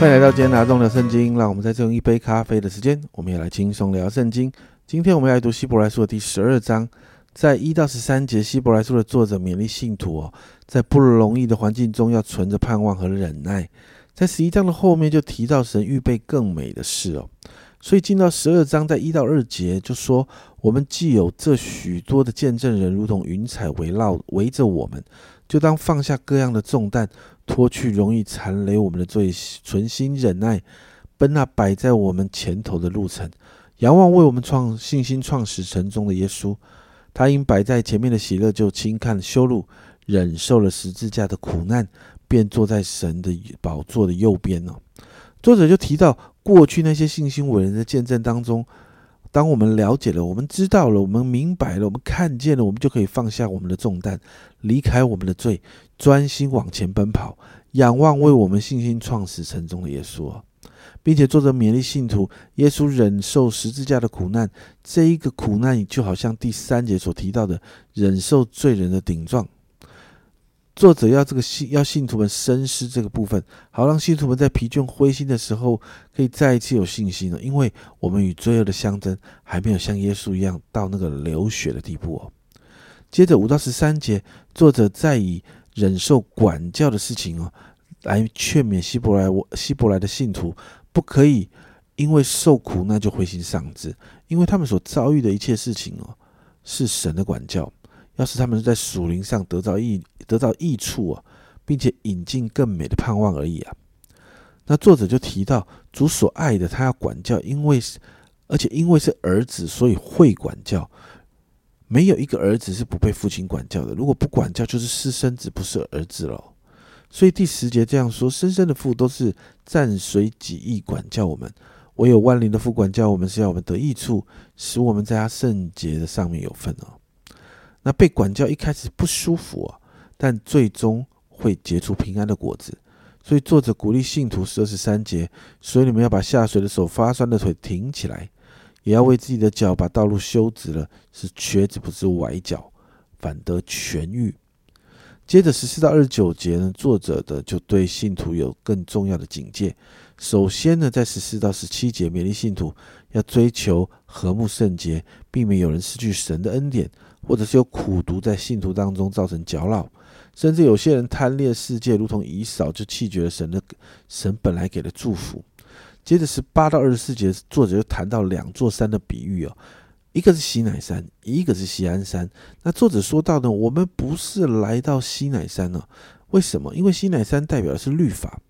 欢迎来到今天拿中聊圣经，让我们在这用一杯咖啡的时间，我们也来轻松聊圣经。今天我们来读希伯来书的第十二章，在一到十三节，希伯来书的作者勉励信徒哦，在不容易的环境中要存着盼望和忍耐。在十一章的后面就提到神预备更美的事哦，所以进到十二章，在一到二节就说，我们既有这许多的见证人，如同云彩围绕围着我们，就当放下各样的重担，脱去容易残累我们的罪，存心忍耐，奔那摆在我们前头的路程，仰望为我们创信心创始成终的耶稣。他因摆在前面的喜乐，就轻看羞辱，忍受了十字架的苦难。便坐在神的宝座的右边呢。作者就提到过去那些信心伟人的见证当中，当我们了解了，我们知道了，我们明白了，我们看见了，我们就可以放下我们的重担，离开我们的罪，专心往前奔跑，仰望为我们信心创始成终的耶稣啊，并且作者勉励信徒，耶稣忍受十字架的苦难，这一个苦难就好像第三节所提到的，忍受罪人的顶撞。作者要这个信要信徒们深思这个部分，好让信徒们在疲倦灰心的时候，可以再一次有信心了。因为我们与罪恶的相争，还没有像耶稣一样到那个流血的地步哦。接着五到十三节，作者再以忍受管教的事情哦，来劝勉希伯来我希伯来的信徒，不可以因为受苦那就灰心丧志，因为他们所遭遇的一切事情哦，是神的管教。要是他们是在属灵上得到益得到益处啊，并且引进更美的盼望而已啊。那作者就提到主所爱的，他要管教，因为而且因为是儿子，所以会管教。没有一个儿子是不被父亲管教的。如果不管教，就是私生子，不是儿子了。所以第十节这样说：生生的父都是暂随己意管教我们，唯有万灵的父管教我们，是要我们得益处，使我们在他圣洁的上面有份哦。那被管教一开始不舒服啊，但最终会结出平安的果子。所以作者鼓励信徒十二十三节，所以你们要把下水的手、发酸的腿挺起来，也要为自己的脚把道路修直了，是瘸子不是崴脚，反得痊愈。接着十四到二十九节呢，作者的就对信徒有更重要的警戒。首先呢，在十四到十七节，勉励信徒要追求和睦圣洁，避免有人失去神的恩典。或者是有苦毒在信徒当中造成搅扰，甚至有些人贪恋世界，如同以扫就弃绝了神的神本来给的祝福。接着十八到二十四节，作者又谈到两座山的比喻哦，一个是西乃山，一个是西安山。那作者说到呢，我们不是来到西乃山呢？为什么？因为西乃山代表的是律法。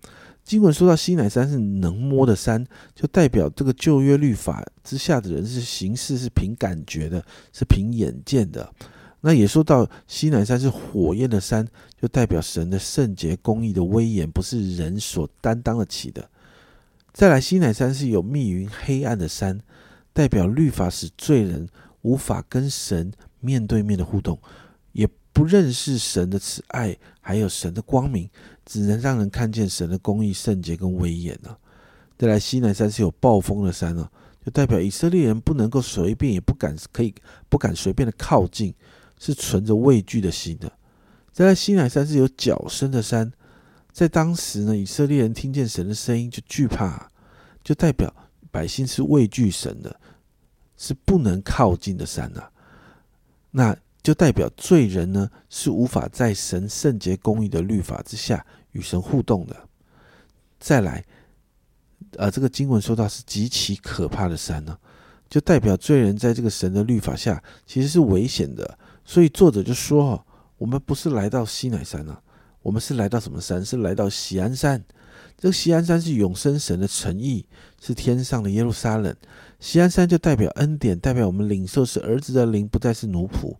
经文说到西乃山是能摸的山，就代表这个旧约律法之下的人是行事是凭感觉的，是凭眼见的。那也说到西乃山是火焰的山，就代表神的圣洁、公义的威严，不是人所担当得起的。再来，西乃山是有密云、黑暗的山，代表律法使罪人无法跟神面对面的互动，不认识神的慈爱，还有神的光明。只能让人看见神的公义、圣洁跟威严呢。再来，西南山是有暴风的山哦，就代表以色列人不能够随便，也不敢可以不敢随便的靠近，是存着畏惧的心的。再来，西南山是有脚声的山，在当时呢，以色列人听见神的声音就惧怕，就代表百姓是畏惧神的，是不能靠近的山呐。那就代表罪人呢是无法在神圣洁公义的律法之下。与神互动的，再来，呃，这个经文说到是极其可怕的山呢，就代表罪人在这个神的律法下其实是危险的。所以作者就说：“，我们不是来到西乃山啊，我们是来到什么山？是来到喜安山。这个喜安山是永生神的诚意，是天上的耶路撒冷。喜安山就代表恩典，代表我们领受是儿子的灵，不再是奴仆。”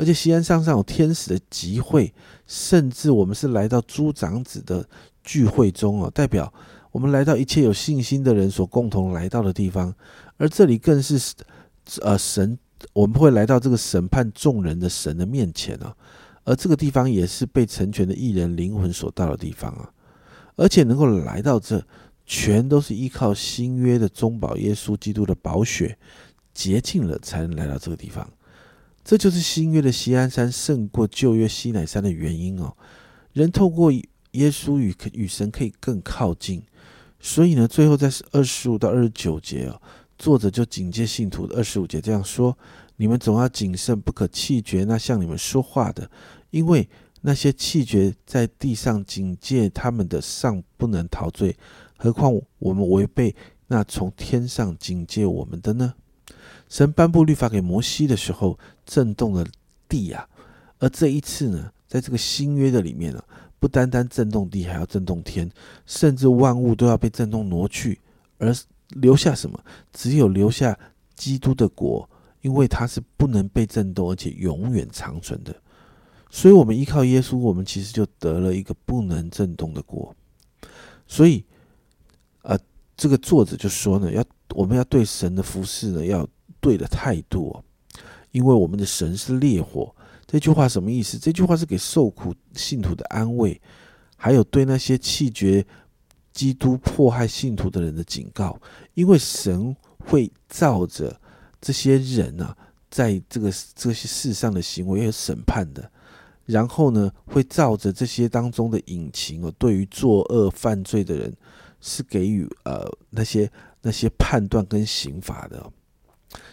而且西安山上有天使的集会，甚至我们是来到诸长子的聚会中哦，代表我们来到一切有信心的人所共同来到的地方。而这里更是呃神，我们会来到这个审判众人的神的面前啊。而这个地方也是被成全的艺人灵魂所到的地方啊。而且能够来到这，全都是依靠新约的中保耶稣基督的宝血洁净了，才能来到这个地方。这就是新约的西安山胜过旧约西乃山的原因哦。人透过耶稣与与神可以更靠近，所以呢，最后在二十五到二十九节哦，作者就警戒信徒的二十五节这样说：你们总要谨慎，不可气绝那向你们说话的，因为那些气绝在地上警戒他们的，尚不能陶醉，何况我们违背那从天上警戒我们的呢？神颁布律法给摩西的时候，震动了地呀，而这一次呢，在这个新约的里面呢。不单单震动地，还要震动天，甚至万物都要被震动挪去，而留下什么？只有留下基督的国，因为它是不能被震动，而且永远长存的。所以，我们依靠耶稣，我们其实就得了一个不能震动的国。所以，呃，这个作者就说呢，要我们要对神的服侍呢，要对的态度，因为我们的神是烈火。这句话什么意思？这句话是给受苦信徒的安慰，还有对那些弃绝基督、迫害信徒的人的警告。因为神会照着这些人啊，在这个这些世上的行为有审判的，然后呢，会照着这些当中的隐情哦，对于作恶犯罪的人是给予呃那些那些判断跟刑罚的。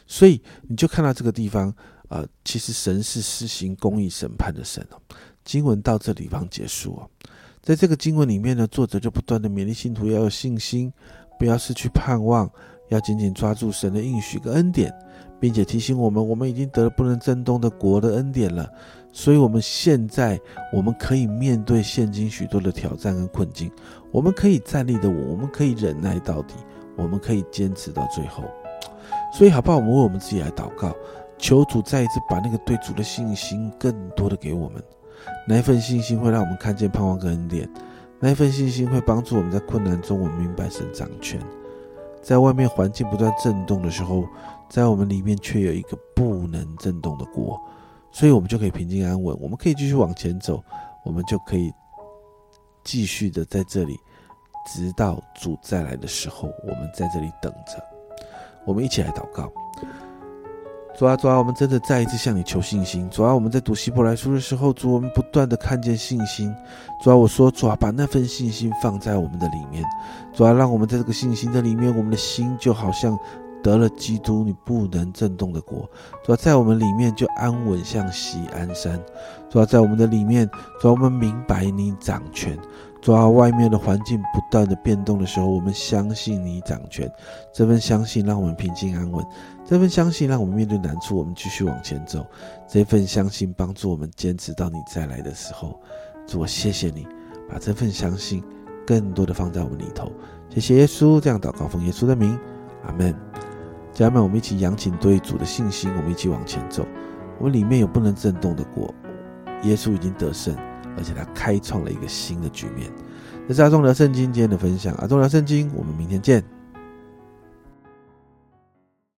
所以你就看到这个地方。啊，其实神是施行公义审判的神哦。经文到这地方结束哦。在这个经文里面呢，作者就不断的勉励信徒要有信心，不要失去盼望，要紧紧抓住神的应许跟恩典，并且提醒我们，我们已经得了不能震动的国的恩典了。所以，我们现在我们可以面对现今许多的挑战跟困境，我们可以站立的稳，我们可以忍耐到底，我们可以坚持到最后。所以，好不好？我们为我们自己来祷告。求主再一次把那个对主的信心更多的给我们，那一份信心会让我们看见盼望跟恩典，那一份信心会帮助我们在困难中，我们明白神掌权，在外面环境不断震动的时候，在我们里面却有一个不能震动的国，所以我们就可以平静安稳，我们可以继续往前走，我们就可以继续的在这里，直到主再来的时候，我们在这里等着，我们一起来祷告。主啊，主啊，我们真的再一次向你求信心。主啊，我们在读希伯来书的时候，主，我们不断的看见信心。主啊，我说，主啊，把那份信心放在我们的里面。主啊，让我们在这个信心的里面，我们的心就好像得了基督，你不能震动的国。主啊，在我们里面就安稳，像喜安山。主啊，在我们的里面，主啊，我们明白你掌权。主啊，外面的环境不断的变动的时候，我们相信你掌权。这份相信让我们平静安稳。这份相信让我们面对难处，我们继续往前走。这份相信帮助我们坚持到你再来的时候。主，我谢谢你，把这份相信更多的放在我们里头。谢谢耶稣，这样祷告奉耶稣的名，阿门。家人们，我们一起扬起对主的信心，我们一起往前走。我们里面有不能震动的果，耶稣已经得胜，而且他开创了一个新的局面。这是阿忠聊圣经今天的分享，阿忠聊圣经，我们明天见。